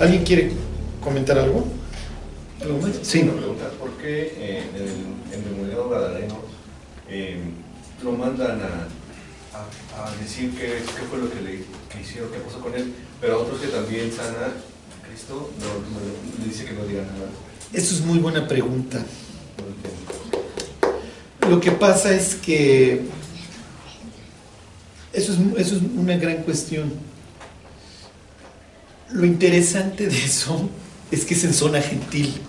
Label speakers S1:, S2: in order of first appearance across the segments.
S1: ¿Alguien quiere comentar algo?
S2: ¿Algo más? Sí. Una pregunta, ¿por qué eh, en el endemoniado Gadareno eh, lo mandan a, a, decir qué, qué, fue lo que le que hicieron, qué pasó con él, pero a otros que también sana Cristo no, le dice que no diga nada?
S1: Eso es muy buena pregunta. Lo que pasa es que eso es, eso es una gran cuestión. Lo interesante de eso es que es en zona gentil.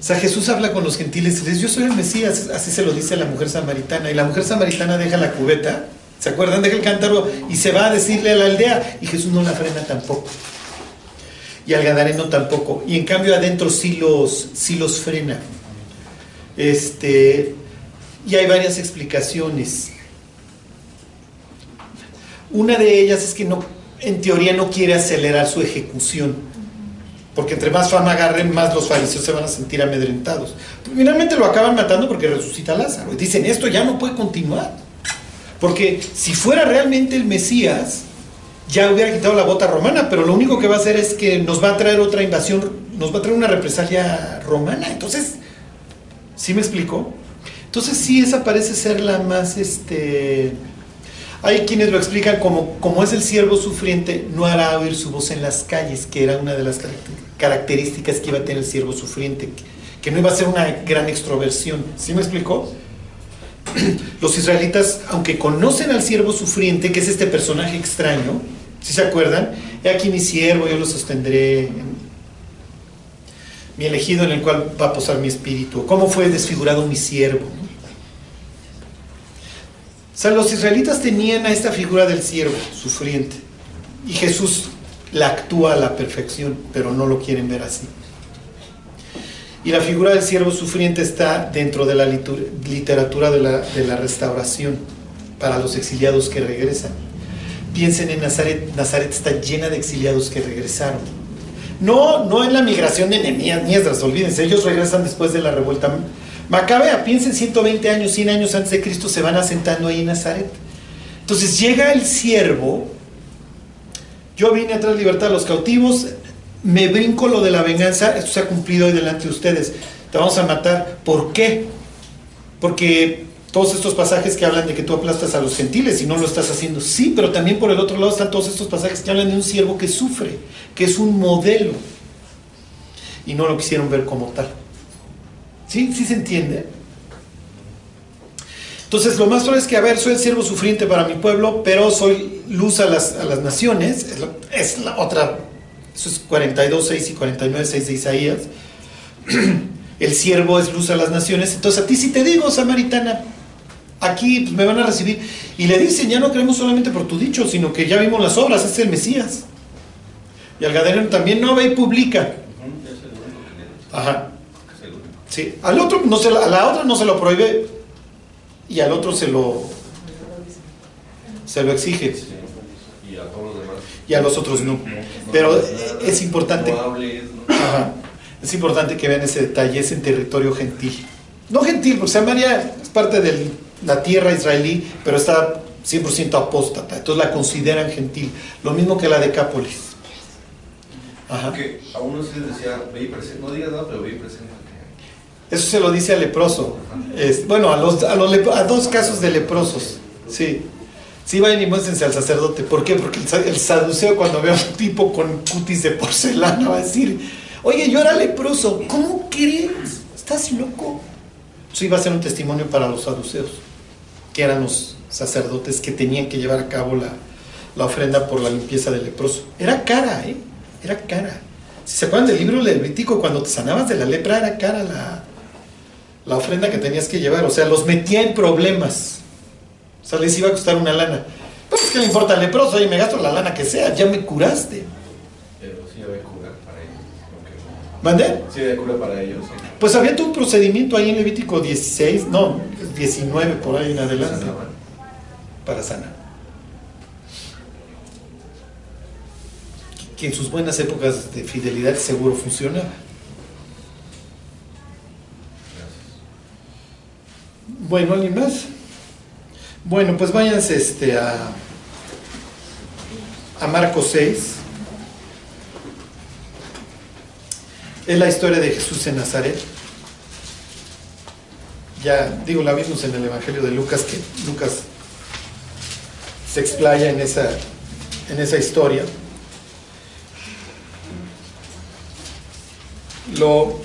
S1: O sea, Jesús habla con los gentiles y dice, yo soy el Mesías, así se lo dice a la mujer samaritana. Y la mujer samaritana deja la cubeta, ¿se acuerdan? Deja el cántaro y se va a decirle a la aldea. Y Jesús no la frena tampoco. Y al gadareno tampoco. Y en cambio adentro sí los, sí los frena. Este, y hay varias explicaciones. Una de ellas es que no, en teoría no quiere acelerar su ejecución, porque entre más fama agarren, más los fariseos se van a sentir amedrentados. Finalmente lo acaban matando porque resucita Lázaro. Y dicen, esto ya no puede continuar. Porque si fuera realmente el Mesías, ya hubiera quitado la bota romana, pero lo único que va a hacer es que nos va a traer otra invasión, nos va a traer una represalia romana. Entonces, ¿sí me explico? Entonces sí, esa parece ser la más, este, hay quienes lo explican como, como es el siervo sufriente, no hará oír su voz en las calles, que era una de las características que iba a tener el siervo sufriente, que no iba a ser una gran extroversión. ¿Sí me explicó? Los israelitas, aunque conocen al siervo sufriente, que es este personaje extraño, si se acuerdan, he aquí mi siervo, yo lo sostendré, mi elegido en el cual va a posar mi espíritu. ¿Cómo fue desfigurado mi siervo? O sea, los israelitas tenían a esta figura del siervo sufriente y Jesús la actúa a la perfección, pero no lo quieren ver así. Y la figura del siervo sufriente está dentro de la literatura de la, restauración para los exiliados que regresan. Piensen en Nazaret, Nazaret está llena de exiliados que regresaron. No, no en la migración de Nehemías ni olvídense, ellos regresan después de la revuelta Macabea, piensen 120 años, 100 años antes de Cristo, se van asentando ahí en Nazaret. Entonces llega el siervo, yo vine a traer libertad a los cautivos, me brinco lo de la venganza, esto se ha cumplido hoy delante de ustedes, te vamos a matar. ¿Por qué? Porque todos estos pasajes que hablan de que tú aplastas a los gentiles y no lo estás haciendo, sí, pero también por el otro lado están todos estos pasajes que hablan de un siervo que sufre, que es un modelo, y no lo quisieron ver como tal. ¿Sí? ¿Sí se entiende? Entonces, lo más probable es que, a ver, soy el siervo sufriente para mi pueblo, pero soy luz a las, a las naciones. Es la, otra, eso es 42, 6 y 49, 6 de Isaías. El siervo es luz a las naciones. Entonces, a ti sí te digo, samaritana, aquí pues, me van a recibir. Y le dicen, ya no creemos solamente por tu dicho, sino que ya vimos las obras, es el Mesías. Y al gadareno también no ve y publica. Ajá. Sí, al otro no se, a la otra no se lo prohíbe y al otro se lo se lo exige.
S2: Y a todos los demás.
S1: Y a los otros no. Pero es importante. es importante que vean ese detalle, es en territorio gentil. No gentil, porque Samaria es parte de la tierra israelí, pero está 100% apóstata, entonces la consideran gentil. Lo mismo que la Decápolis.
S2: Ajá. Que a uno se decía, ve y presenta, no digas nada, pero ve y presenta.
S1: Eso se lo dice al leproso. bueno, a, los, a, a dos casos de leprosos. Sí. Sí, vayan y muéstrense al sacerdote. ¿Por qué? Porque el, saduceo cuando ve a un tipo con cutis de porcelana va a decir, oye, yo era leproso. ¿Cómo crees? ¿Estás loco? Eso iba a ser un testimonio para los saduceos, que eran los sacerdotes que tenían que llevar a cabo la, la ofrenda por la limpieza del leproso. Era cara, ¿eh? Era cara. Si se acuerdan del libro levítico, cuando te sanabas de la lepra, era cara la, la ofrenda que tenías que llevar. O sea, los metía en problemas. O sea, les iba a costar una lana. Pues es que le importa al leproso, y me gasto la lana que sea, ya me curaste.
S2: Pero sí había cura para ellos.
S1: ¿Mandé?
S2: Sí había cura para ellos.
S1: Pues había todo un procedimiento ahí en Levítico 16, no, 19 por ahí en adelante. Para sanar. Que en sus buenas épocas de fidelidad seguro funcionaba. Bueno, ¿alguien más? Bueno, pues váyanse este, a, a Marcos 6. es la historia de Jesús en Nazaret. Ya digo, la vimos en el Evangelio de Lucas, que Lucas se explaya en esa, en esa historia. Lo,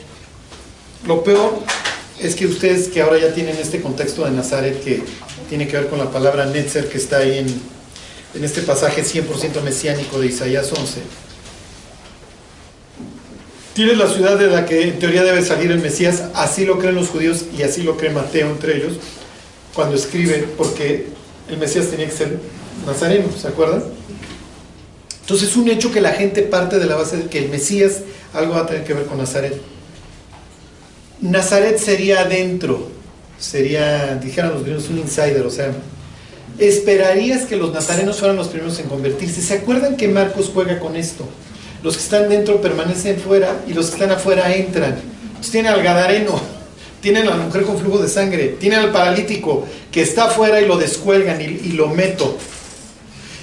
S1: lo peor es que ustedes que ahora ya tienen este contexto de Nazaret que tiene que ver con la palabra Netzer que está ahí en, en este pasaje 100% mesiánico de Isaías 11, Tienes la ciudad de la que en teoría debe salir el Mesías, así lo creen los judíos y así lo cree Mateo entre ellos, cuando escribe, porque el Mesías tenía que ser nazareno, ¿se acuerdan? Entonces es un hecho que la gente parte de la base de que el Mesías algo va a tener que ver con Nazaret. Nazaret sería adentro, sería, dijeran los gringos, un insider, o sea, esperarías que los nazarenos fueran los primeros en convertirse. ¿Se acuerdan que Marcos juega con esto? Los que están dentro permanecen fuera y los que están afuera entran. Entonces tienen al gadareno, tienen a la mujer con flujo de sangre, tienen al paralítico que está afuera y lo descuelgan y, lo meto.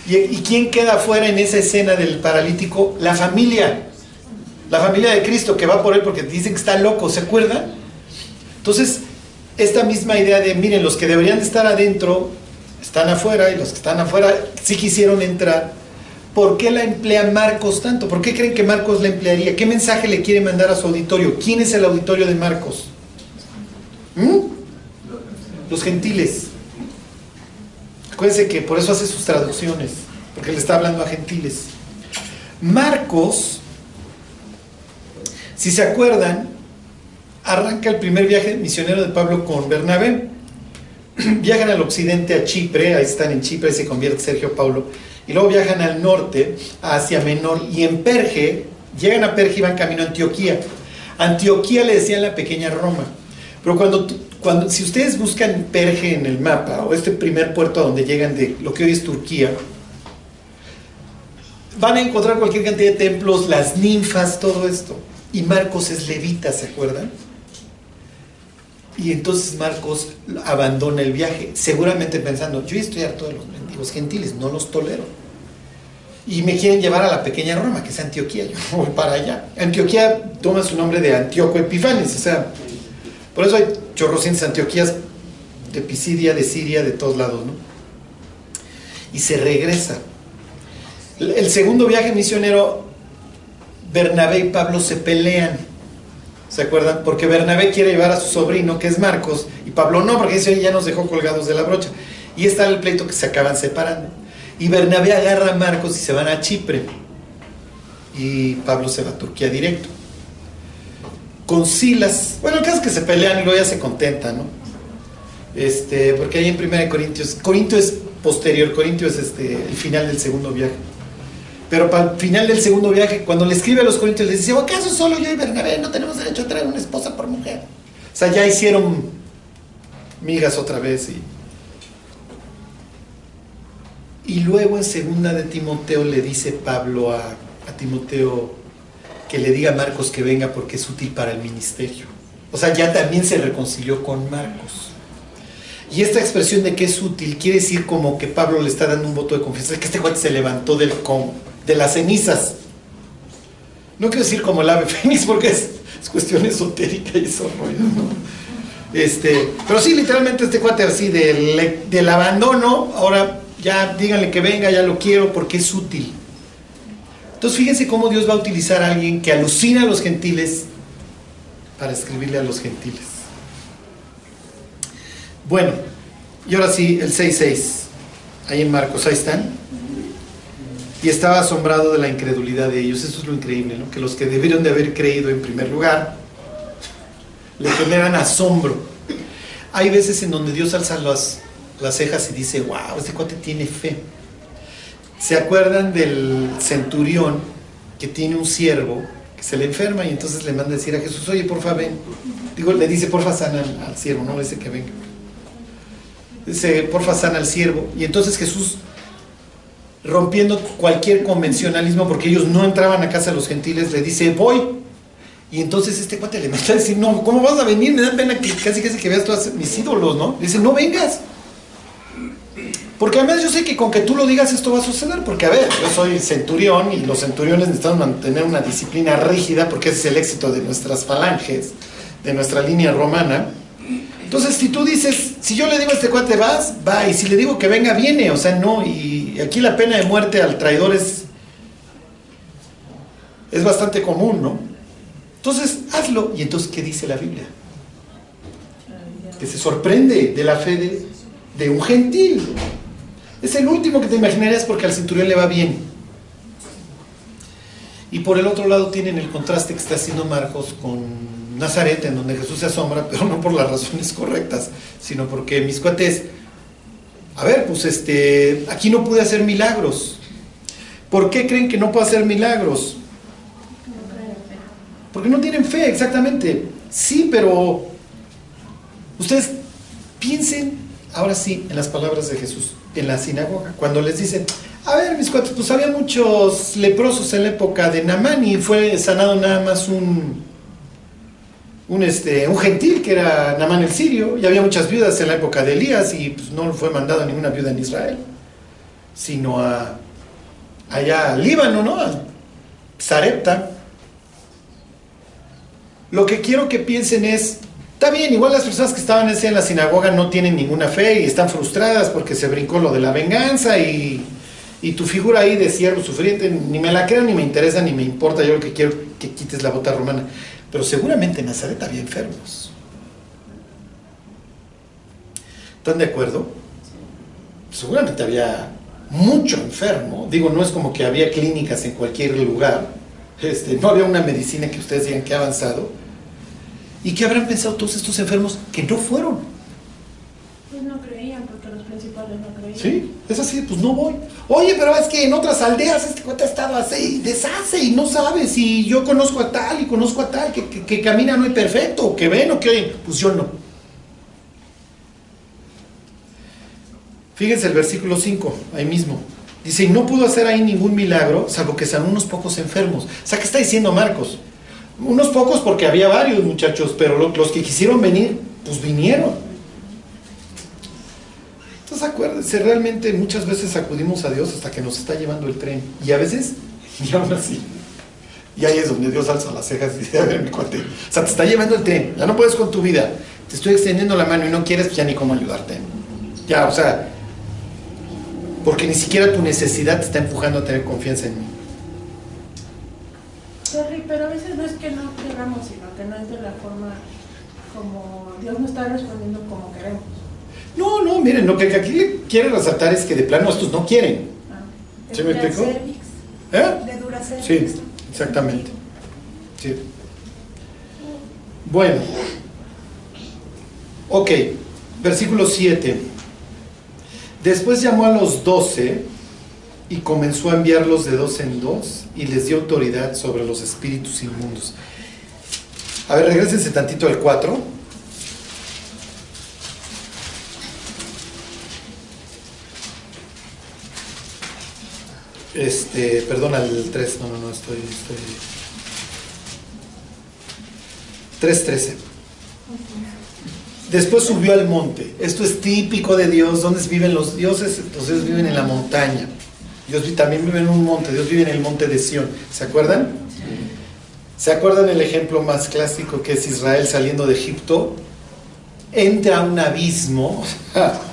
S1: ¿Y, ¿Y quién queda afuera en esa escena del paralítico? La familia. La familia de Cristo que va por él porque dicen que está loco, ¿se acuerdan? Entonces, esta misma idea de, miren, los que deberían de estar adentro están afuera y los que están afuera sí quisieron entrar ¿Por qué la emplea Marcos tanto? ¿Por qué creen que Marcos la emplearía? ¿Qué mensaje le quiere mandar a su auditorio? ¿Quién es el auditorio de Marcos? ¿Mm? Los gentiles. Acuérdense que por eso hace sus traducciones, porque le está hablando a gentiles. Marcos, si se acuerdan, arranca el primer viaje misionero de Pablo con Bernabé. Viajan al occidente a Chipre, ahí están en Chipre, se convierte Sergio Paulo y luego viajan al norte, hacia Menor, y en Perge, llegan a Perge y van camino a Antioquía. Antioquía le decían la pequeña Roma. Pero cuando, cuando, si ustedes buscan Perge en el mapa, o este primer puerto a donde llegan de lo que hoy es Turquía, van a encontrar cualquier cantidad de templos, las ninfas, todo esto. Y Marcos es levita, ¿se acuerdan? Y entonces Marcos abandona el viaje, seguramente pensando, yo estoy harto de los mendigos gentiles, no los tolero y me quieren llevar a la pequeña Roma, que es Antioquía. Yo voy para allá. Antioquía toma su nombre de Antíoco Epifanes, o sea, por eso hay chorrocientas Antioquías de Pisidia, de Siria, de todos lados, ¿no? Y se regresa. El segundo viaje misionero, Bernabé y Pablo se pelean. ¿Se acuerdan? Porque Bernabé quiere llevar a su sobrino, que es Marcos, y Pablo no, porque dice, ya nos dejó colgados de la brocha. Y está el pleito que se acaban separando. Y Bernabé agarra a Marcos y se van a Chipre. Y Pablo se va a Turquía directo. Con Silas, bueno, el caso es que se pelean y luego ya se contentan, ¿no? Este, porque ahí en 1 Corintios, Corintio es posterior, Corintio es este, el final del segundo viaje. Pero para el final del segundo viaje, cuando le escribe a los Corintios, les dice, ¿acaso solo yo y Bernabé no tenemos derecho a traer una esposa por mujer? O sea, ya hicieron migas otra vez y luego en segunda de Timoteo le dice Pablo a, Timoteo que le diga a Marcos que venga porque es útil para el ministerio. O sea, ya también se reconcilió con Marcos. Y esta expresión de que es útil quiere decir como que Pablo le está dando un voto de confianza, que este cuate se levantó del de las cenizas. No quiero decir como el ave fénix porque es, cuestión esotérica y eso Este, pero sí, literalmente este cuate así del, del abandono, ahora ya díganle que venga, ya lo quiero porque es útil. Entonces fíjense cómo Dios va a utilizar a alguien que alucina a los gentiles para escribirle a los gentiles. Bueno, y ahora sí, el 6.6, ahí en Marcos, ahí están. Y estaba asombrado de la incredulidad de ellos. Eso es lo increíble, ¿no? Que los que debieron de haber creído en primer lugar, le generan asombro. Hay veces en donde Dios alza las, las cejas y dice, wow, este cuate tiene fe. ¿Se acuerdan del centurión que tiene un siervo que se le enferma y entonces le manda decir a Jesús, oye, porfa, ven? Digo, le dice, porfa, sana al, siervo, no le dice que venga. Dice, porfa, sana al siervo. Y entonces Jesús, rompiendo cualquier convencionalismo, porque ellos no entraban a casa de los gentiles, le dice, voy. Y entonces este cuate le manda a decir, no, ¿cómo vas a venir? Me da pena que casi casi que veas todos mis ídolos, ¿no? Le dice, no vengas. Porque además yo sé que con que tú lo digas esto va a suceder, porque a ver, yo soy centurión y los centuriones necesitan mantener una disciplina rígida porque ese es el éxito de nuestras falanges, de nuestra línea romana. Entonces, si tú dices, si yo le digo a este cuate vas, va, y si le digo que venga, viene, o sea, no, y aquí la pena de muerte al traidor es, bastante común, ¿no? Entonces, hazlo. ¿Y entonces qué dice la Biblia? Que se sorprende de la fe de, de un gentil. Es el último que te imaginarías porque al cinturón le va bien. Y por el otro lado tienen el contraste que está haciendo Marcos con Nazaret, en donde Jesús se asombra, pero no por las razones correctas, sino porque mis cuates, a ver, pues este, aquí no pude hacer milagros. ¿Por qué creen que no puedo hacer milagros? Porque no tienen fe, exactamente. Sí, pero ustedes piensen ahora sí en las palabras de Jesús en la sinagoga, cuando les dicen, a ver, mis cuates, pues había muchos leprosos en la época de Namán y fue sanado nada más un, un, este, un gentil que era Namán el sirio, y había muchas viudas en la época de Elías y pues, no fue mandado ninguna viuda en Israel, sino a allá al Líbano, ¿no? A Zarepta. Lo que quiero que piensen es, Está bien, igual las personas que estaban en la sinagoga no tienen ninguna fe y están frustradas porque se brincó lo de la venganza y, tu figura ahí de siervo sufriente ni me la creo, ni me interesa, ni me importa. Yo lo que quiero que quites la bota romana. Pero seguramente en Nazaret había enfermos. ¿Están de acuerdo? Seguramente había mucho enfermo. Digo, no es como que había clínicas en cualquier lugar. Este, no había una medicina que ustedes digan que ha avanzado ¿Y qué habrán pensado todos estos enfermos que no fueron?
S3: Pues no creían, porque los principales no creían.
S1: Sí, es así, pues no voy. Oye, pero es que en otras aldeas este cuate ha estado así, deshace y no sabes. Y yo conozco a tal y conozco a tal que, que, camina no es perfecto, que ven o que oyen. Pues yo no. Fíjense el versículo 5, ahí mismo. Dice, y no pudo hacer ahí ningún milagro, salvo que sean unos pocos enfermos. O sea, ¿qué está diciendo Marcos? Unos pocos porque había varios muchachos, pero los que quisieron venir, pues vinieron. Entonces acuérdense, realmente muchas veces acudimos a Dios hasta que nos está llevando el tren. Y a veces, y aún así. Y ahí es donde Dios alza las cejas y dice, a ver, mi cuate. O sea, te está llevando el tren, ya no puedes con tu vida. Te estoy extendiendo la mano y no quieres, pues ya ni cómo ayudarte. Ya, o sea, porque ni siquiera tu necesidad te está empujando a tener confianza en mí
S3: pero a veces no es que no queramos, sino que no es de la forma como Dios no está respondiendo como queremos. No,
S1: no, miren, lo que aquí quiere resaltar es que de plano estos no quieren. Ah,
S3: ¿Se me explicó? ¿Eh? De
S1: Sí, exactamente. Sí. Bueno. Ok, versículo 7. Después llamó a los doce y comenzó a enviarlos de dos en dos y les dio autoridad sobre los espíritus inmundos. A ver, regresense tantito al 4. Este, perdón, al 3, no, no, no, estoy, estoy... 3.13. Después subió al monte. Esto es típico de Dios. ¿Dónde viven los dioses? Entonces viven en la montaña. Dios también vive en un monte, Dios vive en el monte de Sión. ¿Se acuerdan? ¿Se acuerdan el ejemplo más clásico que es Israel saliendo de Egipto? Entra a un abismo,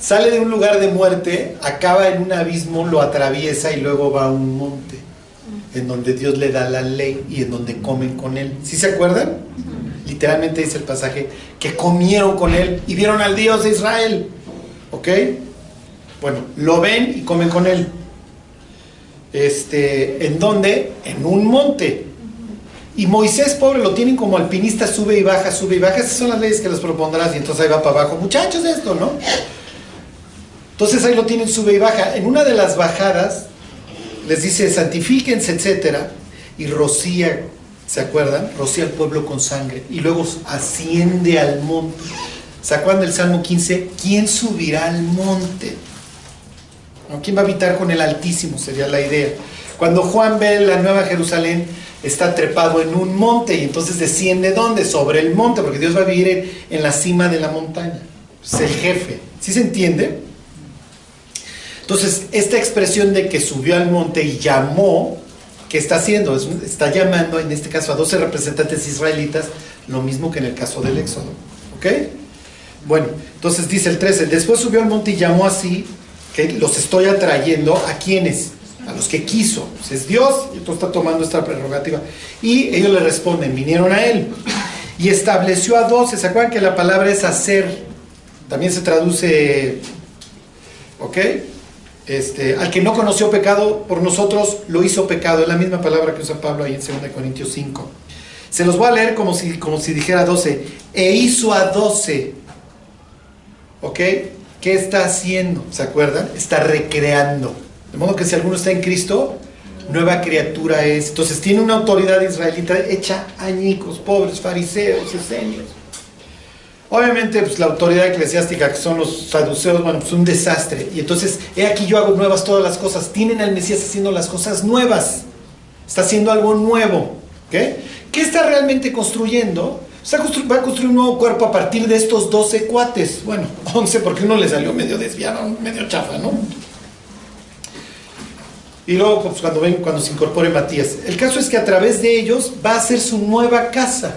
S1: sale de un lugar de muerte, acaba en un abismo, lo atraviesa y luego va a un monte, en donde Dios le da la ley y en donde comen con él. ¿Sí se acuerdan? Literalmente dice el pasaje que comieron con él y vieron al Dios de Israel. ¿Ok? Bueno, lo ven y comen con él. Este, ¿En dónde? En un monte. Y Moisés, pobre, lo tienen como alpinista, sube y baja, sube y baja. Esas son las leyes que les propondrás y entonces ahí va para abajo. Muchachos, esto, ¿no? Entonces ahí lo tienen, sube y baja. En una de las bajadas les dice, santifíquense, etcétera, y rocía, ¿se acuerdan? Rocía al pueblo con sangre. Y luego asciende al monte. ¿Se acuerdan del Salmo 15? ¿Quién subirá al monte? ¿Quién va a habitar con el Altísimo? Sería la idea. Cuando Juan ve la Nueva Jerusalén, está trepado en un monte y entonces desciende ¿dónde? Sobre el monte, porque Dios va a vivir en, la cima de la montaña. Es el jefe. ¿Sí se entiende? Entonces, esta expresión de que subió al monte y llamó, ¿qué está haciendo? está llamando, en este caso, a 12 representantes israelitas, lo mismo que en el caso del Éxodo. ¿Ok? Bueno, entonces dice el 13, después subió al monte y llamó así, que los estoy atrayendo a quienes, a los que quiso. Pues es Dios, y tú está tomando esta prerrogativa. Y ellos le responden, vinieron a él. Y estableció a 12, ¿se acuerdan que la palabra es hacer? También se traduce, ¿ok? Este, al que no conoció pecado por nosotros, lo hizo pecado. Es la misma palabra que usa Pablo ahí en 2 Corintios 5. Se los voy a leer como si, como si dijera 12. E hizo a 12. ¿Ok? ¿Qué está haciendo? ¿Se acuerdan? Está recreando. De modo que si alguno está en Cristo, nueva criatura es. Entonces tiene una autoridad israelita hecha añicos, pobres, fariseos, esenios. Obviamente, pues la autoridad eclesiástica, que son los saduceos, bueno, pues un desastre. Y entonces, he aquí yo hago nuevas todas las cosas. Tienen al Mesías haciendo las cosas nuevas. Está haciendo algo nuevo. ¿Qué está realmente construyendo? va a construir un nuevo cuerpo a partir de estos 12 cuates. Bueno, 11 porque uno le salió medio desviado, medio chafa, ¿no? Y luego, pues, cuando ven, cuando se incorpore Matías. El caso es que a través de ellos va a ser su nueva casa.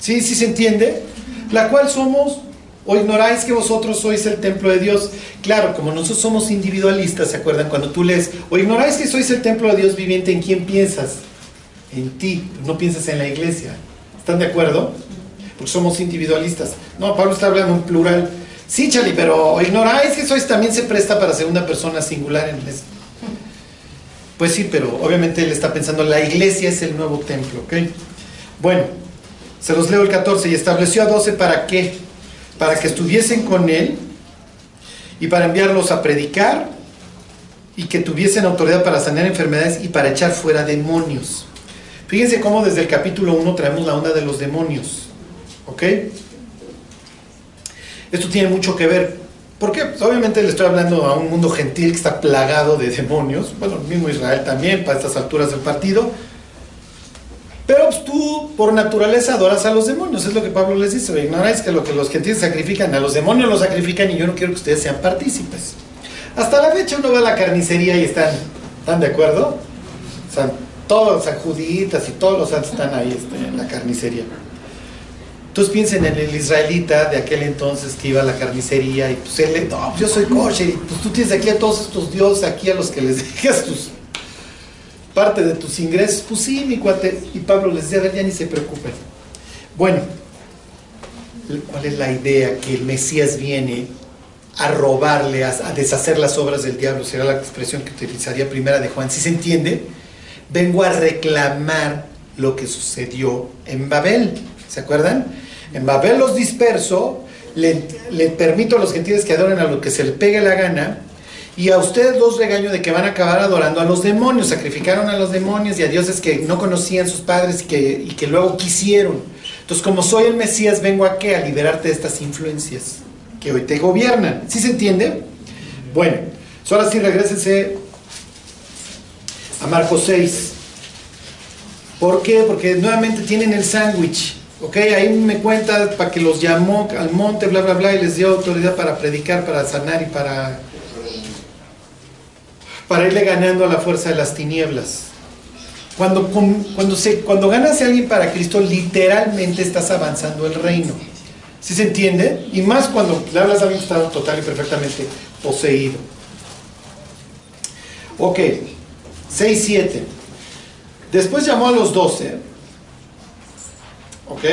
S1: ¿Sí? ¿Sí se entiende? La cual somos, o ignoráis que vosotros sois el templo de Dios. Claro, como nosotros somos individualistas, ¿se acuerdan? Cuando tú lees, o ignoráis que sois el templo de Dios viviente, ¿en quién piensas? En ti, no piensas en la iglesia. ¿Están de acuerdo? Porque somos individualistas. No, Pablo está hablando en plural. Sí, Chali, pero ignoráis que sois también se presta para segunda persona singular en el Pues sí, pero obviamente él está pensando, la iglesia es el nuevo templo, ¿ok? Bueno, se los leo el 14. Y estableció a 12 para qué? Para que estuviesen con él y para enviarlos a predicar y que tuviesen autoridad para sanar enfermedades y para echar fuera demonios. Fíjense cómo desde el capítulo 1 traemos la onda de los demonios. ¿Ok? Esto tiene mucho que ver. ¿Por qué? Pues obviamente le estoy hablando a un mundo gentil que está plagado de demonios. Bueno, el mismo Israel también, para estas alturas del partido. Pero pues, tú, por naturaleza, adoras a los demonios. Es lo que Pablo les dice. Ignoráis que lo que los gentiles sacrifican, a los demonios los sacrifican y yo no quiero que ustedes sean partícipes. Hasta la fecha uno va a la carnicería y están, ¿están de acuerdo? O sea, todos los juditas y todos los santos están ahí este, en la carnicería. Entonces piensen en el israelita de aquel entonces que iba a la carnicería y pues él, no, yo soy coche y pues tú tienes aquí a todos estos dioses aquí a los que les dejas tus parte de tus ingresos, pues sí, mi cuate. Y Pablo les decía, a ver, ya ni se preocupen. Bueno, ¿cuál es la idea? Que el Mesías viene a robarle, a, deshacer las obras del diablo, será la expresión que utilizaría primera de Juan. Si se entiende, vengo a reclamar lo que sucedió en Babel. ¿Se acuerdan? En Babel los disperso, le, le permito a los gentiles que adoren a lo que se les pegue la gana, y a ustedes los regaño de que van a acabar adorando a los demonios, sacrificaron a los demonios y a dioses que no conocían sus padres y que, que luego quisieron. Entonces, como soy el Mesías, vengo a qué? A liberarte de estas influencias que hoy te gobiernan. ¿Sí se entiende? Bueno, ahora sí regresense a Marcos 6. ¿Por qué? Porque nuevamente tienen el sándwich. Ok, ahí me cuenta para que los llamó al monte, bla, bla, bla, y les dio autoridad para predicar, para sanar y para para irle ganando a la fuerza de las tinieblas. Cuando, cuando, se, cuando ganas a alguien para Cristo, literalmente estás avanzando el reino. ¿Sí se entiende? Y más cuando le hablas a alguien que total y perfectamente poseído. Ok, 6, 7. Después llamó a los 12. ¿Ok?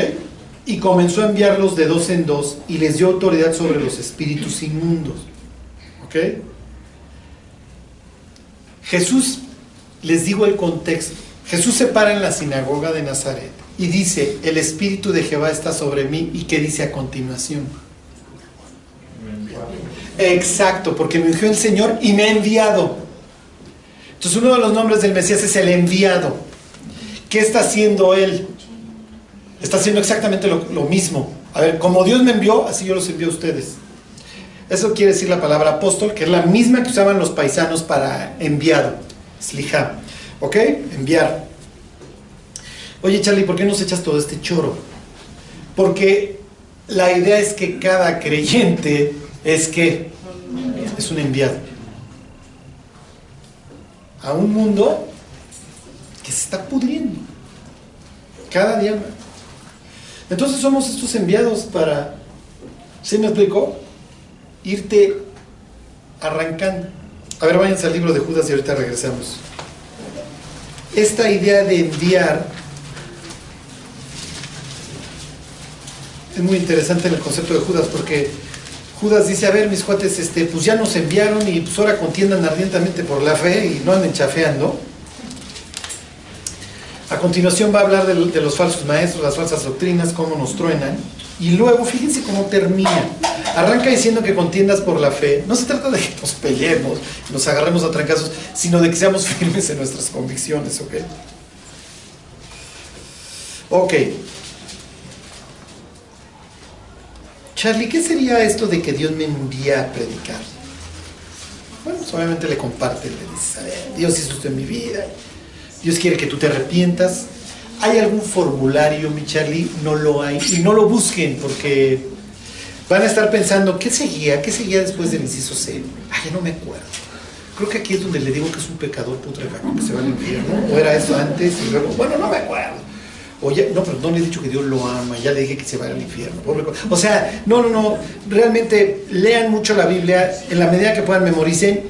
S1: Y comenzó a enviarlos de dos en dos y les dio autoridad sobre los espíritus inmundos. ¿Ok? Jesús, les digo el contexto, Jesús se para en la sinagoga de Nazaret y dice, el Espíritu de Jehová está sobre mí y ¿qué dice a continuación? Exacto, porque me ungió el Señor y me ha enviado. Entonces uno de los nombres del Mesías es el enviado. ¿Qué está haciendo Él? Está haciendo exactamente lo, lo mismo. A ver, como Dios me envió, así yo los envío a ustedes. Eso quiere decir la palabra apóstol, que es la misma que usaban los paisanos para enviado. Slija. ¿Ok? Enviar. Oye, Charlie, ¿por qué nos echas todo este choro? Porque la idea es que cada creyente es que es un enviado. A un mundo que se está pudriendo. Cada día. Entonces somos estos enviados para, ¿sí me explico? Irte arrancando. A ver, váyanse al libro de Judas y ahorita regresamos. Esta idea de enviar es muy interesante en el concepto de Judas porque Judas dice, a ver, mis cuates, este, pues ya nos enviaron y pues ahora contiendan ardientemente por la fe y no anden chafeando. A continuación va a hablar de, de los falsos maestros, las falsas doctrinas, cómo nos truenan. Y luego, fíjense cómo termina. Arranca diciendo que contiendas por la fe. No se trata de que nos peleemos, nos agarremos a trancazos, sino de que seamos firmes en nuestras convicciones, ¿ok? Ok. Charlie, ¿qué sería esto de que Dios me envía a predicar? Bueno, pues obviamente le comparte, le dice, a ver, Dios hizo esto en mi vida, Dios quiere que tú te arrepientas. ¿Hay algún formulario, mi Charlie? No lo hay. Y no lo busquen porque van a estar pensando, ¿qué seguía? ¿Qué seguía después del inciso C? Ay, ya no me acuerdo. Creo que aquí es donde le digo que es un pecador putrefacto que se va al infierno. O era eso antes y luego, bueno, no me acuerdo. O no, pero no le he dicho que Dios lo ama, ya le dije que se va al infierno. O sea, no, no, no. Realmente lean mucho la Biblia, en la medida que puedan memoricen.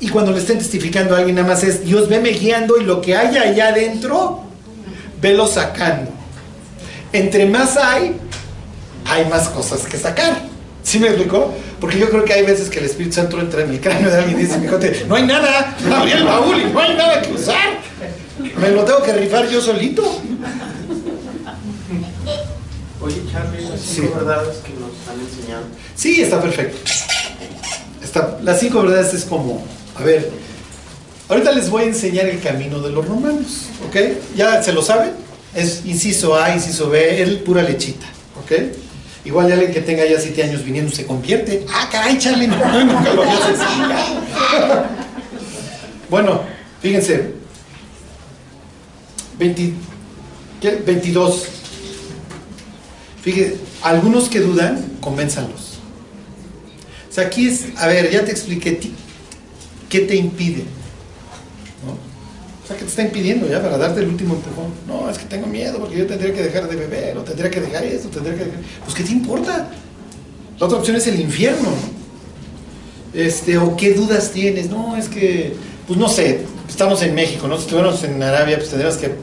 S1: Y cuando le estén testificando a alguien, nada más es Dios veme guiando y lo que haya allá adentro, velo sacando. Entre más hay, hay más cosas que sacar. ¿Sí me explicó? Porque yo creo que hay veces que el Espíritu Santo entra en el cráneo de alguien y dice, fíjate, no hay nada, abrí el baúl y no hay nada que usar. Me lo tengo que rifar yo solito.
S4: Oye, Charlie, las cinco sí. verdades que nos han enseñado.
S1: Sí, está perfecto. Está, las cinco verdades es como, a ver, ahorita les voy a enseñar el camino de los romanos, ¿ok? ¿Ya se lo saben? Es inciso A, inciso B, es pura lechita, ¿ok? Igual alguien que tenga ya siete años viniendo se convierte. Ah, caray, Charlie, no, nunca lo había Bueno, fíjense. 20, ¿qué? 22. Fíjense, algunos que dudan, convénzanlos. O sea, aquí es, a ver, ya te expliqué, ¿qué te impide? Sea, ¿qué te está impidiendo ya para darte el último empujón? No, es que tengo miedo porque yo tendría que dejar de beber, o tendría que dejar esto, tendría que dejar... Pues, ¿qué te importa? La otra opción es el infierno. Este, o qué dudas tienes, no, es que, pues no sé, estamos en México, ¿no? Si estuviéramos en Arabia, pues tendríamos que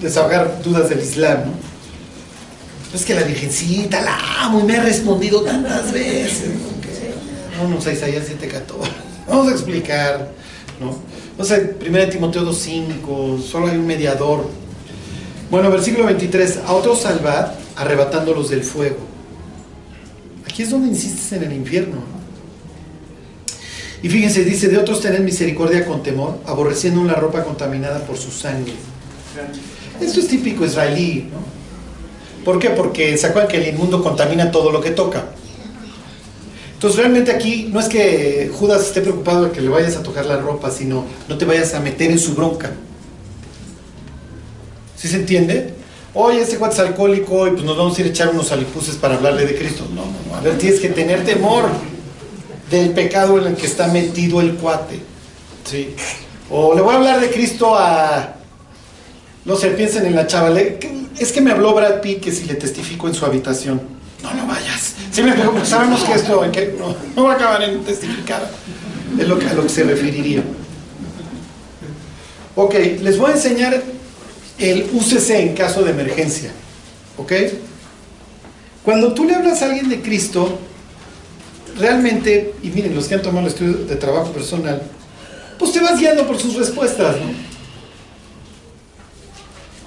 S1: desahogar dudas del Islam, ¿no? Es que la Virgencita la amo y me ha respondido tantas veces. Vamos a Isaías 7:14. Vamos a explicar, ¿no? No sé, 1 Timoteo 2:5, solo hay un mediador. Bueno, versículo 23, a otros salvad arrebatándolos del fuego. Aquí es donde insistes en el infierno, ¿no? Y fíjense, dice, de otros tener misericordia con temor, aborreciendo una ropa contaminada por su sangre. Esto es típico israelí, ¿no? ¿Por qué? Porque se acuerdan que el inmundo contamina todo lo que toca. Entonces realmente aquí no es que Judas esté preocupado de que le vayas a tocar la ropa, sino no te vayas a meter en su bronca. ¿Sí se entiende? Oye, este cuate es alcohólico y pues nos vamos a ir a echar unos alipuses para hablarle de Cristo. No, no, no. A ver, tienes que tener temor del pecado en el que está metido el cuate. ¿Sí? O le voy a hablar de Cristo a... No sé, piensen en la chava. Es que me habló Brad Pitt que si le testifico en su habitación. No, no vayas. Sí me explico, porque sabemos que esto no, no, va a acabar en testificar. Es lo que, a lo que se referiría. Ok, les voy a enseñar el UCC en caso de emergencia. ¿Ok? Cuando tú le hablas a alguien de Cristo, realmente, y miren, los que han tomado el estudio de trabajo personal, pues te vas guiando por sus respuestas, ¿no?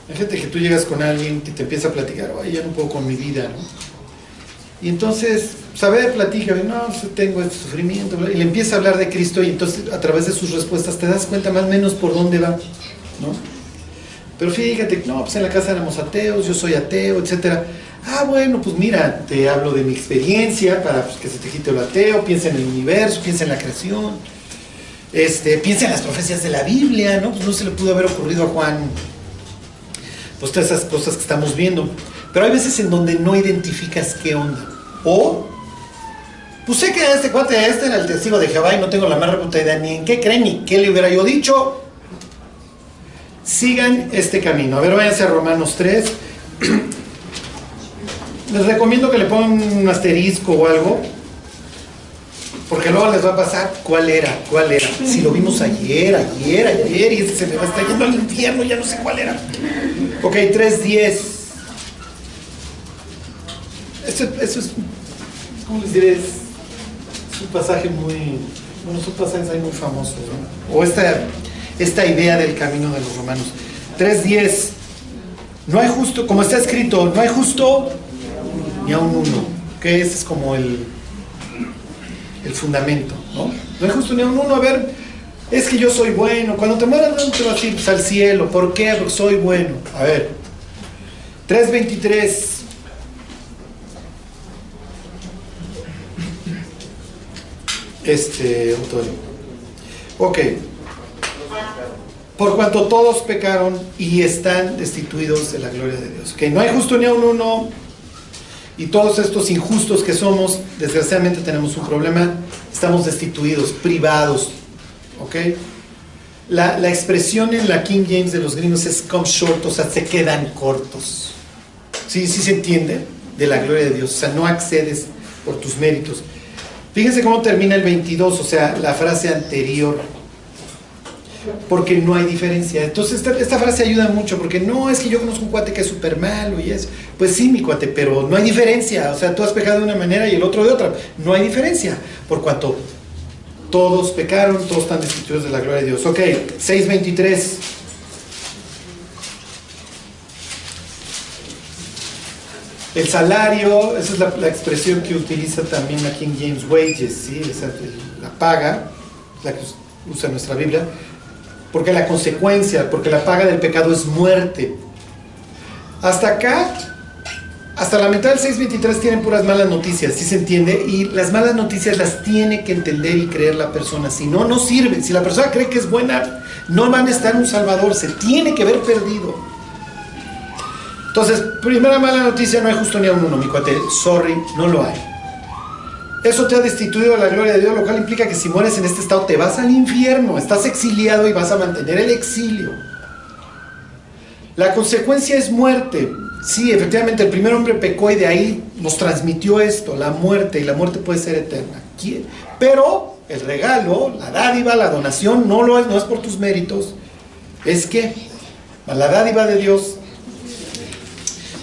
S1: Hay gente que tú llegas con alguien que te empieza a platicar, oye, ya no puedo con mi vida, ¿no? Y entonces, saber, platica, no, tengo este sufrimiento, y le empieza a hablar de Cristo y entonces a través de sus respuestas te das cuenta más o menos por dónde va, ¿no? Pero fíjate, no, pues en la casa éramos ateos, yo soy ateo, etcétera. Ah, bueno, pues mira, te hablo de mi experiencia para pues, que se te quite el ateo, piensa en el universo, piensa en la creación, este, piensa en las profecías de la Biblia, ¿no? Pues no se le pudo haber ocurrido a Juan, pues todas esas cosas que estamos viendo. Pero hay veces en donde no identificas qué onda. O Pues sé que este cuate este era el testigo de Jehová y no tengo la más reputa idea ni en qué creen ni qué le hubiera yo dicho. Sigan este camino. A ver, váyanse a Romanos 3. Les recomiendo que le pongan un asterisco o algo. Porque luego les va a pasar cuál era, cuál era. Si lo vimos ayer, ayer, ayer, y se me va a estar yendo al infierno, ya no sé cuál era. Ok, 3.10. Esto, eso es, ¿cómo les diré? Es, un pasaje muy, bueno, son pasajes ahí muy famosos, ¿no? O esta, esta idea del camino de los romanos. 3.10. No hay justo, como está escrito, no hay justo ni a un uno. Que ese es como el, el fundamento, ¿no? No hay justo ni a un uno. A ver, es que yo soy bueno. Cuando te mueras, ¿dónde te vas a? Pues al cielo. ¿Por qué? Soy bueno. A ver. 3.23. Este, autor. Ok. Por cuanto todos pecaron y están destituidos de la gloria de Dios. Que no hay justo ni a un uno. Y todos estos injustos que somos, desgraciadamente tenemos un problema. Estamos destituidos, privados. ¿Ok? La, la expresión en la King James de los gringos es come short, o sea, se quedan cortos. ¿Sí, sí se entiende? De la gloria de Dios. O sea, no accedes por tus méritos. Fíjense cómo termina el 22, o sea, la frase anterior. Porque no hay diferencia. Entonces, esta, esta frase ayuda mucho, porque no es que yo conozco un cuate que es súper malo y eso. Pues sí, mi cuate, pero no hay diferencia. O sea, tú has pecado de una manera y el otro de otra. No hay diferencia. Por cuanto todos pecaron, todos están destituidos de la gloria de Dios. Ok, 6.23. El salario, esa es la, expresión que utiliza también la King James Wages, ¿sí? Esa, la paga, la que usa nuestra Biblia, porque la consecuencia, porque la paga del pecado es muerte. Hasta acá, hasta la mitad del 6.23 tienen puras malas noticias, ¿sí se entiende? Y las malas noticias las tiene que entender y creer la persona, si no, no sirven. Si la persona cree que es buena, no van a estar un salvador, se tiene que ver perdido. Entonces, primera mala noticia, no hay justo ni a un uno, mi cuate. Sorry, no lo hay. Eso te ha destituido de la gloria de Dios, lo cual implica que si mueres en este estado te vas al infierno, estás exiliado y vas a mantener el exilio. La consecuencia es muerte. Sí, efectivamente, el primer hombre pecó y de ahí nos transmitió esto, la muerte, y la muerte puede ser eterna. Pero el regalo, la dádiva, la donación, no, lo es, no es por tus méritos, es que la dádiva de Dios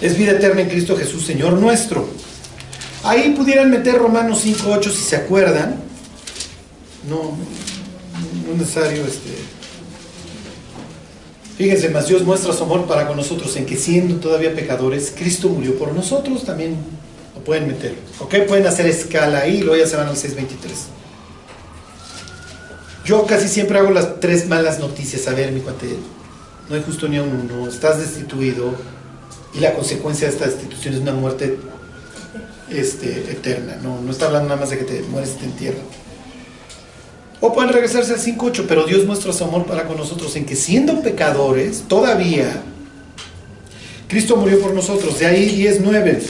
S1: es vida eterna en Cristo Jesús, Señor nuestro. Ahí pudieran meter Romanos 5.8 si se acuerdan. No, no es necesario este. Fíjense, más Dios muestra su amor para con nosotros en que siendo todavía pecadores, Cristo murió por nosotros, también lo pueden meter. ¿Ok? Pueden hacer escala ahí y luego ya se van al 6.23. Yo casi siempre hago las tres malas noticias. A ver, mi cuate, no hay justo ni a uno, estás destituido, y la consecuencia de esta destitución es una muerte este, eterna. No, no está hablando nada más de que te mueres y te entierran. O pueden regresarse al 5.8, pero Dios muestra su amor para con nosotros en que siendo pecadores, todavía, Cristo murió por nosotros. De ahí 10.9.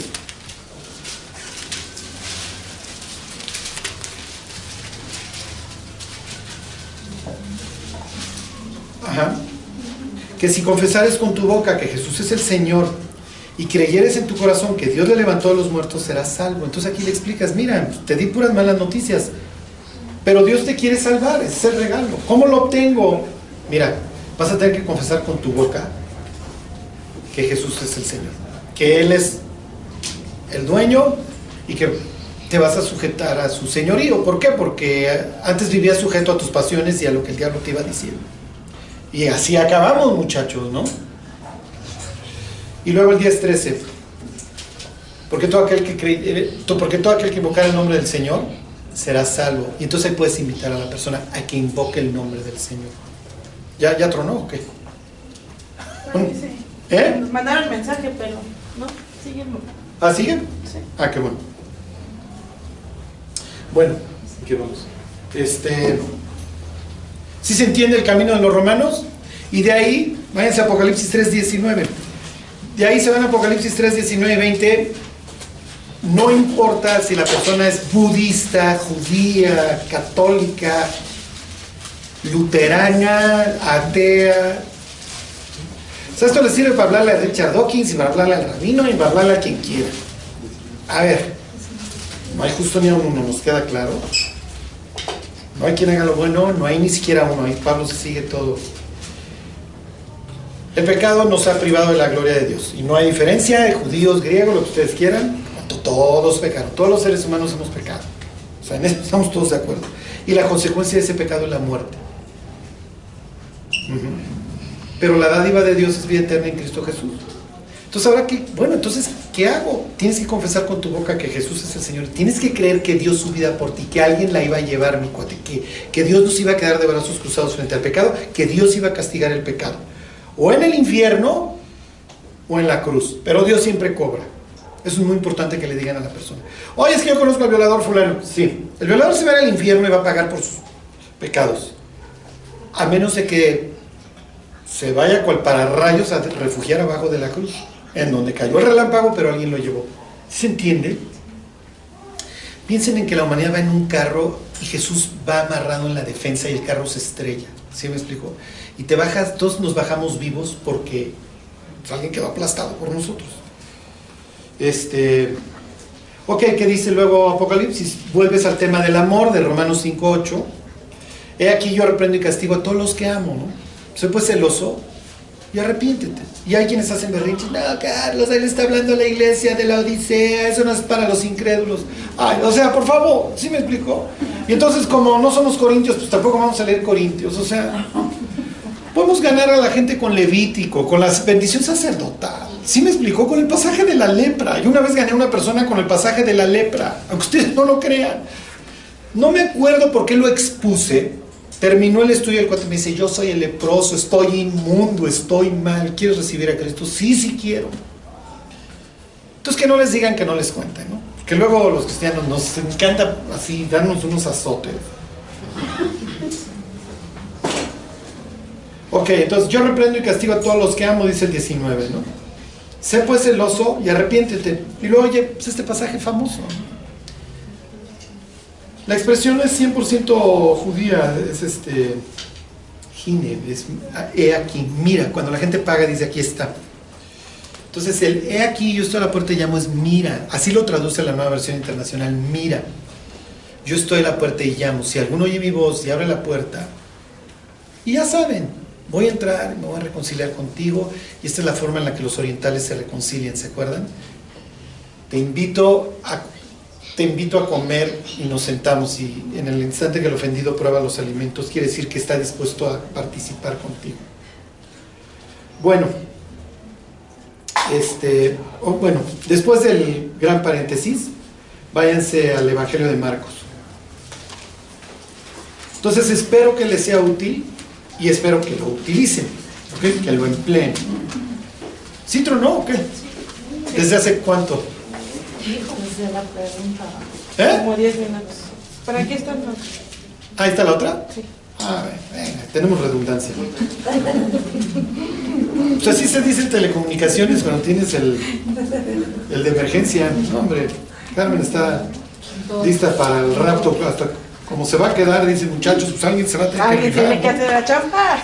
S1: Ajá. Que si confesares con tu boca que Jesús es el Señor, y creyeres en tu corazón que Dios le levantó a los muertos, serás salvo. Entonces aquí le explicas, mira, te di puras malas noticias, pero Dios te quiere salvar, es el regalo. ¿Cómo lo obtengo? Mira, vas a tener que confesar con tu boca que Jesús es el Señor, que Él es el dueño y que te vas a sujetar a su señorío. ¿Por qué? Porque antes vivías sujeto a tus pasiones y a lo que el diablo te iba diciendo. Y así acabamos, muchachos, ¿no? Y luego el 10.13. Porque todo aquel que cree, porque todo aquel que invocar el nombre del Señor será salvo. Y entonces ahí puedes invitar a la persona a que invoque el nombre del Señor. ¿Ya, ya tronó o qué?
S3: Sí.
S1: ¿Eh?
S3: Nos mandaron mensaje, pero no, siguen.
S1: ¿Ah, siguen?
S3: Sí.
S1: Ah, qué bueno. Bueno, ¿qué vamos? Este. ¿Sí se entiende el camino de los romanos? Y de ahí, váyanse a Apocalipsis 3.19. De ahí se van Apocalipsis 3, 19 y 20. no importa si la persona es budista, judía, católica, luterana, atea. O sea, esto le sirve para hablarle a Richard Dawkins y para hablarle al rabino y para hablarle a quien quiera. A ver, no hay justo ni a uno, nos queda claro. No hay quien haga lo bueno, no hay ni siquiera uno. Ahí Pablo se sigue todo. El pecado nos ha privado de la gloria de Dios. Y no hay diferencia de judíos, griegos, lo que ustedes quieran. Todos pecaron. Todos los seres humanos hemos pecado. O sea, en eso estamos todos de acuerdo. Y la consecuencia de ese pecado es la muerte. Pero la dádiva de Dios es vida eterna en Cristo Jesús. Entonces ahora que, bueno, entonces, ¿qué hago? Tienes que confesar con tu boca que Jesús es el Señor. Tienes que creer que Dios su vida por ti, que alguien la iba a llevar, mi cuate, que, que Dios nos iba a quedar de brazos cruzados frente al pecado, que Dios iba a castigar el pecado. O en el infierno o en la cruz. Pero Dios siempre cobra. Eso es muy importante que le digan a la persona. Oye, es que yo conozco al violador fulano. Sí, el violador se va al infierno y va a pagar por sus pecados. A menos de que se vaya cual para rayos a refugiar abajo de la cruz en donde cayó el relámpago, pero alguien lo llevó. ¿Se entiende? Piensen en que la humanidad va en un carro y Jesús va amarrado en la defensa y el carro se estrella. ¿Sí me explico? Y te bajas, todos nos bajamos vivos porque alguien quedó aplastado por nosotros. Este, ok, ¿qué dice luego Apocalipsis? Vuelves al tema del amor de Romanos 5.8. He aquí yo reprendo y castigo a todos los que amo, ¿no? Soy pues celoso, y arrepiéntete. Y hay quienes hacen berrinche, no, Carlos, ahí le está hablando la iglesia de la Odisea, eso no es para los incrédulos. O sea, por favor, ¿sí me explicó? Y entonces, como no somos corintios, pues tampoco vamos a leer corintios, o sea, podemos ganar a la gente con Levítico, con la bendición sacerdotal. ¿Sí me explicó? Con el pasaje de la lepra. Yo una vez gané a una persona con el pasaje de la lepra, aunque ustedes no lo crean. No me acuerdo por qué lo expuse, Terminó el estudio el cuate me dice, yo soy el leproso, estoy inmundo, estoy mal, ¿quieres recibir a Cristo? Sí, sí quiero. Entonces que no les digan que no les cuenten, ¿no? Que luego los cristianos nos encanta así darnos unos azotes. Ok, entonces yo reprendo y castigo a todos los que amo, dice el 19, ¿no? Sé pues celoso y arrepiéntete. Y luego, oye, pues este pasaje famoso. La expresión es 100% judía, es este, gine, es he aquí, mira, cuando la gente paga dice aquí está. Entonces el he aquí, yo estoy a la puerta y llamo es mira, así lo traduce la nueva versión internacional, mira. Yo estoy a la puerta y llamo, si alguno oye mi voz y abre la puerta, y ya saben, voy a entrar, me voy a reconciliar contigo, y esta es la forma en la que los orientales se reconcilian, ¿se acuerdan? Te invito a te invito a comer y nos sentamos y en el instante que el ofendido prueba los alimentos, quiere decir que está dispuesto a participar contigo. Bueno, este, bueno, después del gran paréntesis, váyanse al Evangelio de Marcos. Entonces espero que les sea útil y espero que lo utilicen, que lo empleen. ¿Sí tronó o qué? ¿Desde hace cuánto?
S3: la pregunta.
S1: ¿Eh?
S3: Como 10 minutos. ¿Para qué está
S1: Ahí está la otra.
S3: Sí.
S1: Ah, venga, tenemos redundancia. Pues así se dice en telecomunicaciones cuando tienes el, el de emergencia. No, hombre, Carmen está lista para el rapto. Hasta como se va a quedar, dice muchachos, pues alguien se va a tener que
S3: Alguien tiene que hacer la chamba.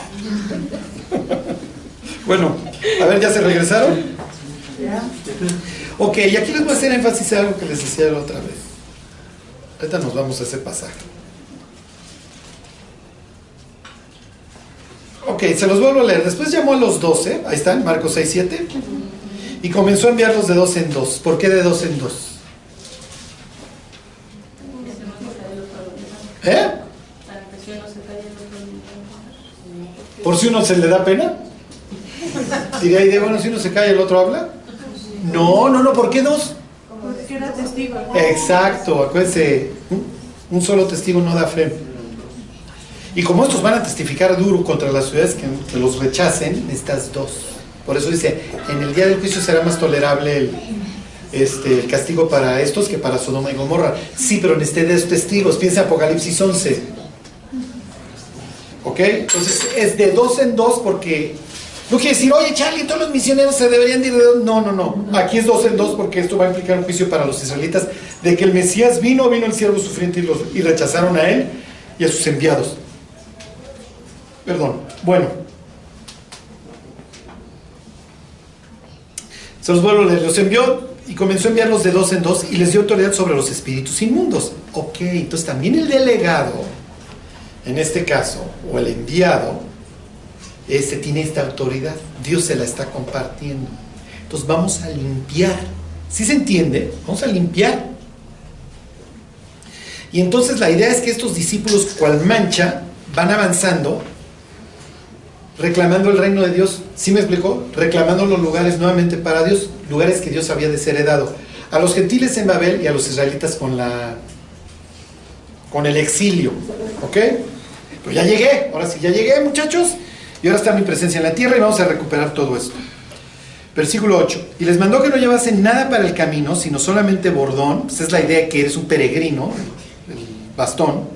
S1: Bueno, a ver, ¿ya se regresaron?
S3: Ya.
S1: Ok, y aquí les voy a hacer énfasis en algo que les decía la otra vez. Ahorita nos vamos a ese pasaje. Ok, se los vuelvo a leer. Después llamó a los doce, ahí están, Marcos 6, 7, y comenzó a enviarlos de dos en dos. ¿Por qué de dos en dos? ¿Eh? ¿Por si uno se le da pena? Diría ahí de, bueno, si uno se cae, el otro habla. No, no, no, ¿por qué dos?
S3: Porque era testigo.
S1: Exacto, acuérdense, un solo testigo no da fe. Y como estos van a testificar duro contra las ciudades que, que los rechacen, estas dos. Por eso dice, en el día del juicio será más tolerable el, este, el castigo para estos que para Sodoma y Gomorra. Sí, pero estos testigos, piensa Apocalipsis 11. ¿Ok? Entonces es de dos en dos porque No quiere decir, oye Charlie, todos los misioneros se deberían ir de... No, no, no. Aquí es dos en dos porque esto va a implicar un juicio para los israelitas de que el Mesías vino, vino el siervo sufriente y, y rechazaron a él y a sus enviados. Perdón. Bueno. Se los vuelvo a leer. Los envió y comenzó a enviarlos de dos en dos y les dio autoridad sobre los espíritus inmundos. Ok, entonces también el delegado, en este caso, o el enviado, este tiene esta autoridad. Dios se la está compartiendo. Entonces vamos a limpiar. ¿Sí se entiende? Vamos a limpiar. Y entonces la idea es que estos discípulos, cual mancha, van avanzando, reclamando el reino de Dios. ¿Sí me explicó? Reclamando los lugares nuevamente para Dios, lugares que Dios había desheredado. A los gentiles en Babel y a los israelitas con la con el exilio. ¿Ok? Pues ya llegué, ahora sí, ya llegué, muchachos. Y ahora está mi presencia en la tierra y vamos a recuperar todo esto. Versículo 8. Y les mandó que no llevasen nada para el camino, sino solamente bordón. Pues es la idea de que eres un peregrino, el bastón.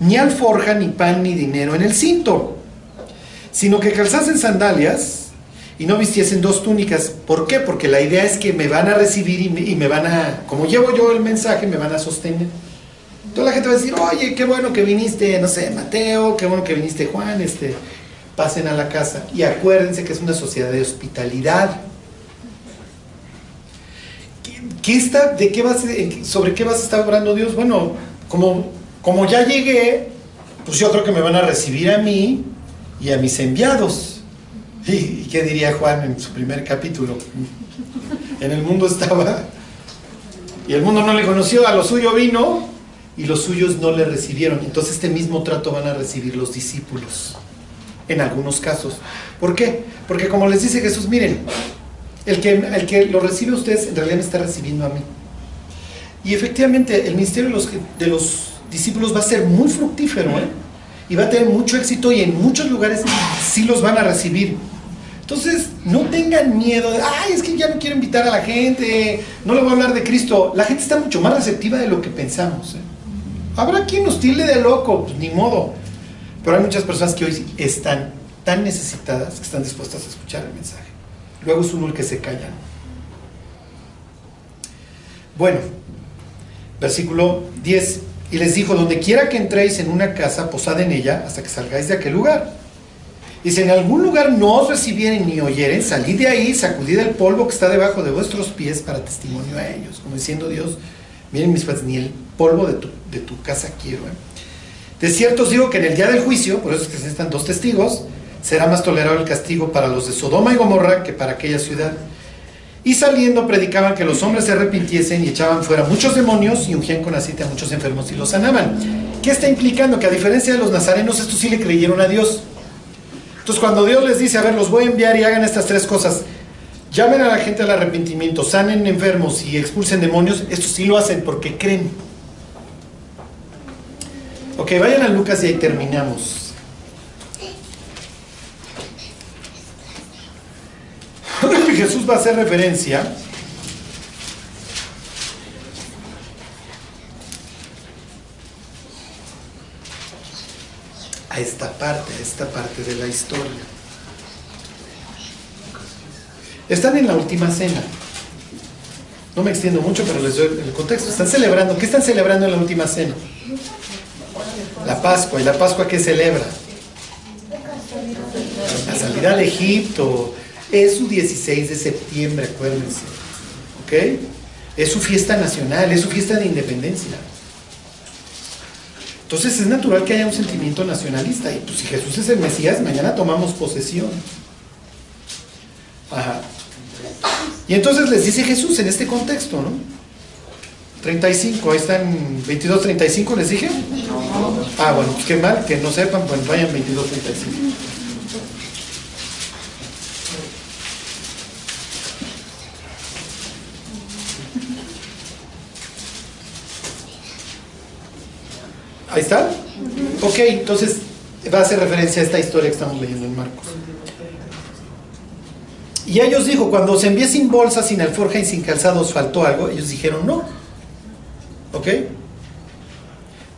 S1: Ni alforja, ni pan, ni dinero en el cinto. Sino que calzasen sandalias y no vistiesen dos túnicas. ¿Por qué? Porque la idea es que me van a recibir y me, van a, como llevo yo el mensaje, me van a sostener. Toda la gente va a decir, oye, qué bueno que viniste, no sé, Mateo, qué bueno que viniste Juan, este, pasen a la casa. Y acuérdense que es una sociedad de hospitalidad. ¿Qué, qué está, de qué vas, ¿Sobre qué vas a estar obrando Dios? Bueno, como, como ya llegué, pues yo creo que me van a recibir a mí y a mis enviados. ¿Y, qué diría Juan en su primer capítulo? En el mundo estaba y el mundo no le conoció, a lo suyo vino y los suyos no le recibieron. Entonces este mismo trato van a recibir los discípulos en algunos casos. ¿Por qué? Porque como les dice Jesús, miren, el que, el que lo recibe a ustedes en realidad me está recibiendo a mí. Y efectivamente el ministerio de los, de los discípulos va a ser muy fructífero, ¿eh? Y va a tener mucho éxito y en muchos lugares sí los van a recibir. Entonces, no tengan miedo de, ay, es que ya no quiero invitar a la gente, no le voy a hablar de Cristo. La gente está mucho más receptiva de lo que pensamos. ¿eh? Habrá quien nos tilde de loco, pues ni modo. Pero hay muchas personas que hoy están tan necesitadas que están dispuestas a escuchar el mensaje. Luego es uno el que se callan. Bueno, versículo 10. Y les dijo, donde quiera que entréis en una casa, posad en ella hasta que salgáis de aquel lugar. Y si en algún lugar no os recibieren ni oyeren, salid de ahí, sacudid el polvo que está debajo de vuestros pies para testimonio a ellos. Como diciendo Dios, miren mis padres, ni el polvo de tu, de tu casa quiero. ¿eh? De cierto os digo que en el día del juicio, por eso es que se necesitan dos testigos, será más tolerado el castigo para los de Sodoma y Gomorra que para aquella ciudad. Y saliendo predicaban que los hombres se arrepintiesen y echaban fuera muchos demonios y ungían con aceite a muchos enfermos y los sanaban. ¿Qué está implicando? Que a diferencia de los nazarenos, estos sí le creyeron a Dios. Entonces cuando Dios les dice, a ver, los voy a enviar y hagan estas tres cosas, llamen a la gente al arrepentimiento, sanen enfermos y expulsen demonios, estos sí lo hacen porque creen. Ok, vayan a Lucas y ahí terminamos. Jesús va a hacer referencia a esta parte, a esta parte de la historia. Están en la última cena. No me extiendo mucho, pero les doy el contexto. Están celebrando. ¿Qué están celebrando en la última cena? La Pascua. ¿Y la Pascua qué celebra? La salida de Egipto. Es su 16 de septiembre, acuérdense. ¿Ok? Es su fiesta nacional, es su fiesta de independencia. Entonces es natural que haya un sentimiento nacionalista. Y pues si Jesús es el Mesías, mañana tomamos posesión. Ajá. Y entonces les dice Jesús en este contexto, ¿no? 35, ahí están 22, 35, les dije. Ah, bueno, pues qué mal, que no sepan, pues vayan 22, 35. Ahí está. Ok, entonces va a hacer referencia a esta historia que estamos leyendo en Marcos. Y ellos dijo, cuando os envié sin bolsa, sin alforja y sin calzado, ¿os faltó algo? Ellos dijeron, no. ¿Ok?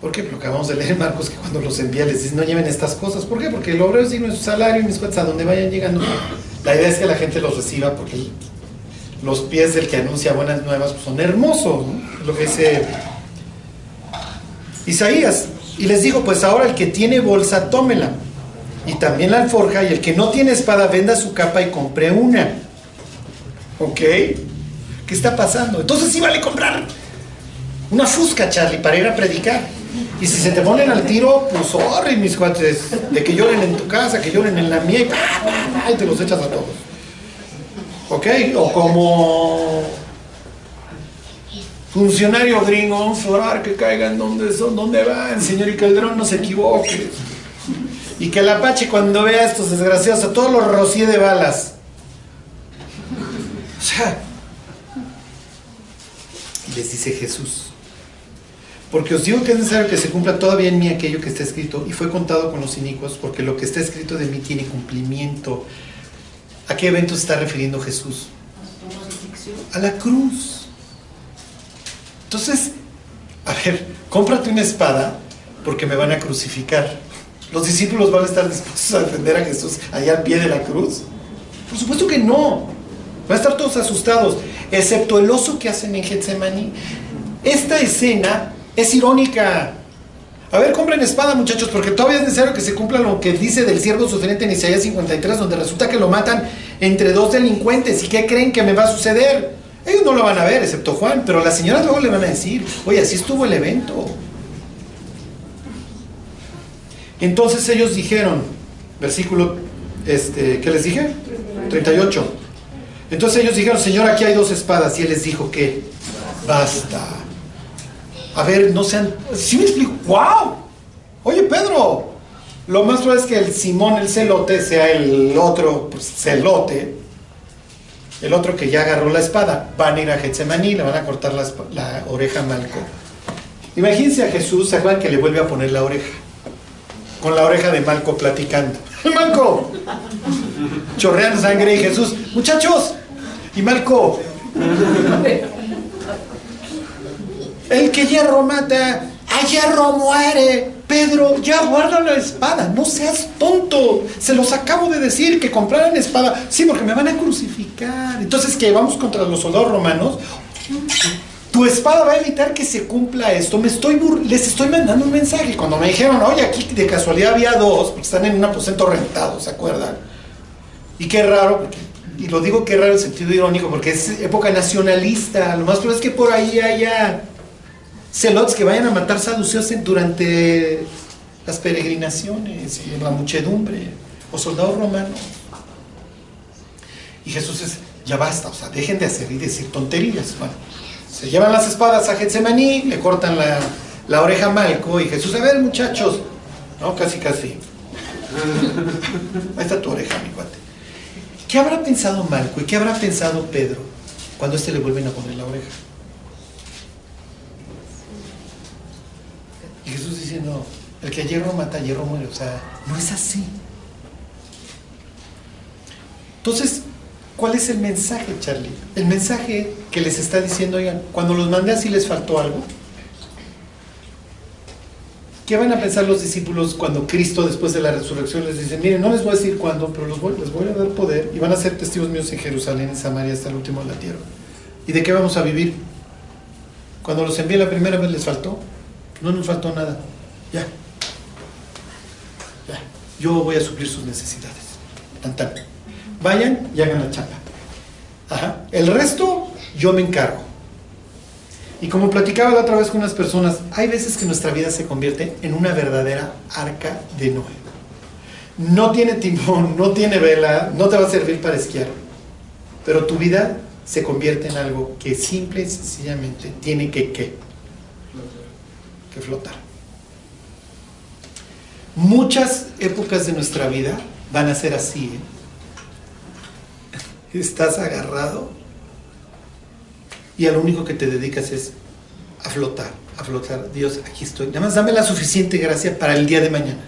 S1: ¿Por qué? Porque acabamos de leer Marcos que cuando los envía les dice no lleven estas cosas. ¿Por qué? Porque el obrero es digno de su salario y mis cuentas a donde vayan llegando. La idea es que la gente los reciba porque los pies del que anuncia buenas nuevas pues, son hermosos. ¿no? Lo que dice Isaías. Y les digo, pues ahora el que tiene bolsa, tómela. Y también la alforja. Y el que no tiene espada, venda su capa y compre una. ¿Ok? ¿Qué está pasando? Entonces sí vale comprar una fusca, Charlie, para ir a predicar. Y si se te ponen al tiro, pues sorry, mis cuates, de que lloren en tu casa, que lloren en la mía y, y te los echas a todos. ¿Ok? O como funcionario gringo, vamos a orar que caigan donde son, donde van, señor y Calderón, no se equivoque. Y que el Apache cuando vea a estos desgraciados, a todos los rocíe de balas. O sea, les dice Jesús, porque os digo que es necesario que se cumpla todavía en mí aquello que está escrito y fue contado con los inicuos, porque lo que está escrito de mí tiene cumplimiento. ¿A qué evento se está refiriendo Jesús? A la cruz. Entonces, a ver, cómprate una espada porque me van a crucificar. ¿Los discípulos van a estar dispuestos a defender a Jesús allá al pie de la cruz? Por supuesto que no. Van a estar todos asustados, excepto el oso que hacen en Getsemaní. Esta escena es irónica. A ver, compren espada, muchachos, porque todavía es necesario que se cumpla lo que dice del siervo sufriente en Isaías 53, donde resulta que lo matan entre dos delincuentes. ¿Y qué creen que me va a suceder? Ellos no lo van a ver, excepto Juan, pero las señoras luego le van a decir, oye, así estuvo el evento. Entonces ellos dijeron, versículo, este, ¿qué les dije? 38. Entonces ellos dijeron, Señor, aquí hay dos espadas. Y él les dijo que, basta. A ver, no sean. ¿Sí me explico? ¡Wow! Oye, Pedro, lo más probable es que el Simón, el celote, sea el otro celote, el otro que ya agarró la espada. Van a ir a Getsemaní, le van a cortar la, oreja a Malco. Imagínense a Jesús, ¿se acuerdan que le vuelve a poner la oreja? Con la oreja de Malco platicando. ¡Malco! Chorreando sangre y Jesús, muchachos, y Malco, el que hierro mata, a hierro muere. Pedro, ya guarda la espada, no seas tonto. Se los acabo de decir que compraran espada. Sí, porque me van a crucificar. Entonces, que vamos contra los soldados romanos. Tu espada va a evitar que se cumpla esto. Estoy les estoy mandando un mensaje. Cuando me dijeron, oye, aquí de casualidad había dos, porque están en un aposento rentado, ¿se acuerdan? Y qué raro, y lo digo qué raro en sentido irónico, porque es época nacionalista. Lo más probable es que por ahí haya celotes que vayan a matar saduceos durante las peregrinaciones y la muchedumbre, o soldados romanos. Y Jesús es, ya basta, o sea, dejen de hacer y decir tonterías. Bueno, se llevan las espadas a Getsemaní, le cortan la, la oreja a Malco y Jesús, a ver muchachos, no, casi, casi. Ahí está tu oreja, mi cuate. ¿Qué habrá pensado Malco y qué habrá pensado Pedro cuando a este le vuelven a poner la oreja? Y Jesús diciendo, el que a hierro mata, a hierro muere. O sea, no es así. Entonces, ¿cuál es el mensaje, Charlie? El mensaje que les está diciendo, oigan, cuando los mandé así les faltó algo. ¿Qué van a pensar los discípulos cuando Cristo después de la resurrección les dice, miren, no les voy a decir cuándo, pero los voy, les voy a dar poder y van a ser testigos míos en Jerusalén, en Samaria, hasta el último de la tierra? ¿Y de qué vamos a vivir? Cuando los envié la primera vez les faltó. No nos faltó nada. Ya. Ya. Yo voy a suplir sus necesidades. Tan. Vayan y hagan la chapa. Ajá. El resto, yo me encargo. Y como platicaba la otra vez con unas personas, hay veces que nuestra vida se convierte en una verdadera arca de Noé. No tiene timón, no tiene vela, no te va a servir para esquiar. Pero tu vida se convierte en algo que simple y sencillamente tiene que ¿qué? Flotar. Muchas épocas de nuestra vida van a ser así. ¿eh? Estás agarrado y a lo único que te dedicas es a flotar, a flotar. Dios, aquí estoy. Nada más dame la suficiente gracia para el día de mañana.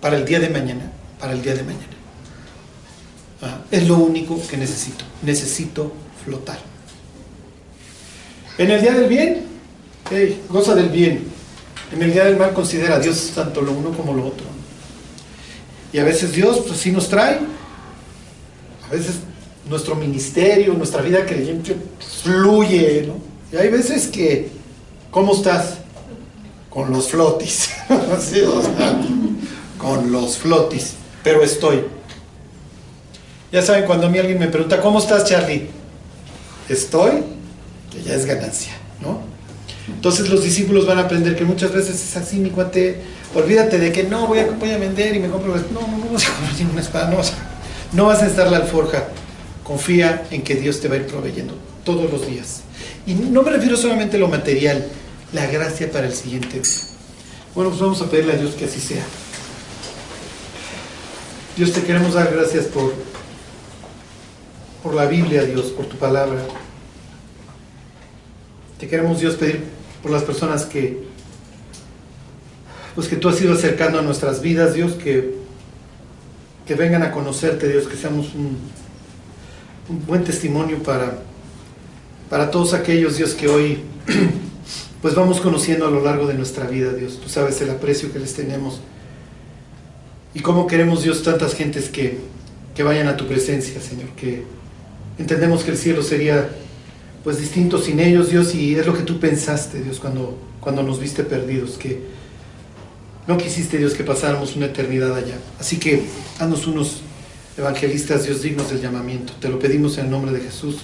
S1: Para el día de mañana. Para el día de mañana. Ah, es lo único que necesito. Necesito flotar. En el día del bien, hey, goza del bien. En el día del mal considera a Dios tanto lo uno como lo otro. Y a veces Dios pues sí nos trae, a veces nuestro ministerio, nuestra vida creyente fluye, ¿no? Y hay veces que, ¿cómo estás? Con los flotis. Con los flotis. Pero estoy. Ya saben, cuando a mí alguien me pregunta, ¿cómo estás, Charlie? Estoy, que ya es ganancia, ¿no? Entonces los discípulos van a aprender que muchas veces es así, mi cuate, olvídate de que no, voy a, voy a vender y me compro, no, no, no vas a comprar ninguna espada, no, vas a- no vas a necesitar la alforja, confía en que Dios te va a ir proveyendo todos los días. Y no me refiero solamente a lo material, la gracia para el siguiente día. Bueno, pues vamos a pedirle a Dios que así sea. Dios, te queremos dar gracias por, por la Biblia, Dios, por tu palabra. Te queremos, Dios, pedir por las personas que, pues que tú has ido acercando a nuestras vidas, Dios, que, que vengan a conocerte, Dios, que seamos un, buen testimonio para, para todos aquellos, Dios, que hoy pues vamos conociendo a lo largo de nuestra vida, Dios. Tú sabes el aprecio que les tenemos y cómo queremos, Dios, tantas gentes que, que vayan a tu presencia, Señor, que entendemos que el cielo sería pues distinto sin ellos, Dios, y es lo que tú pensaste, Dios, cuando, cuando nos viste perdidos, que no quisiste, Dios, que pasáramos una eternidad allá. Así que haznos unos evangelistas, Dios, dignos del llamamiento. Te lo pedimos en el nombre de Jesús.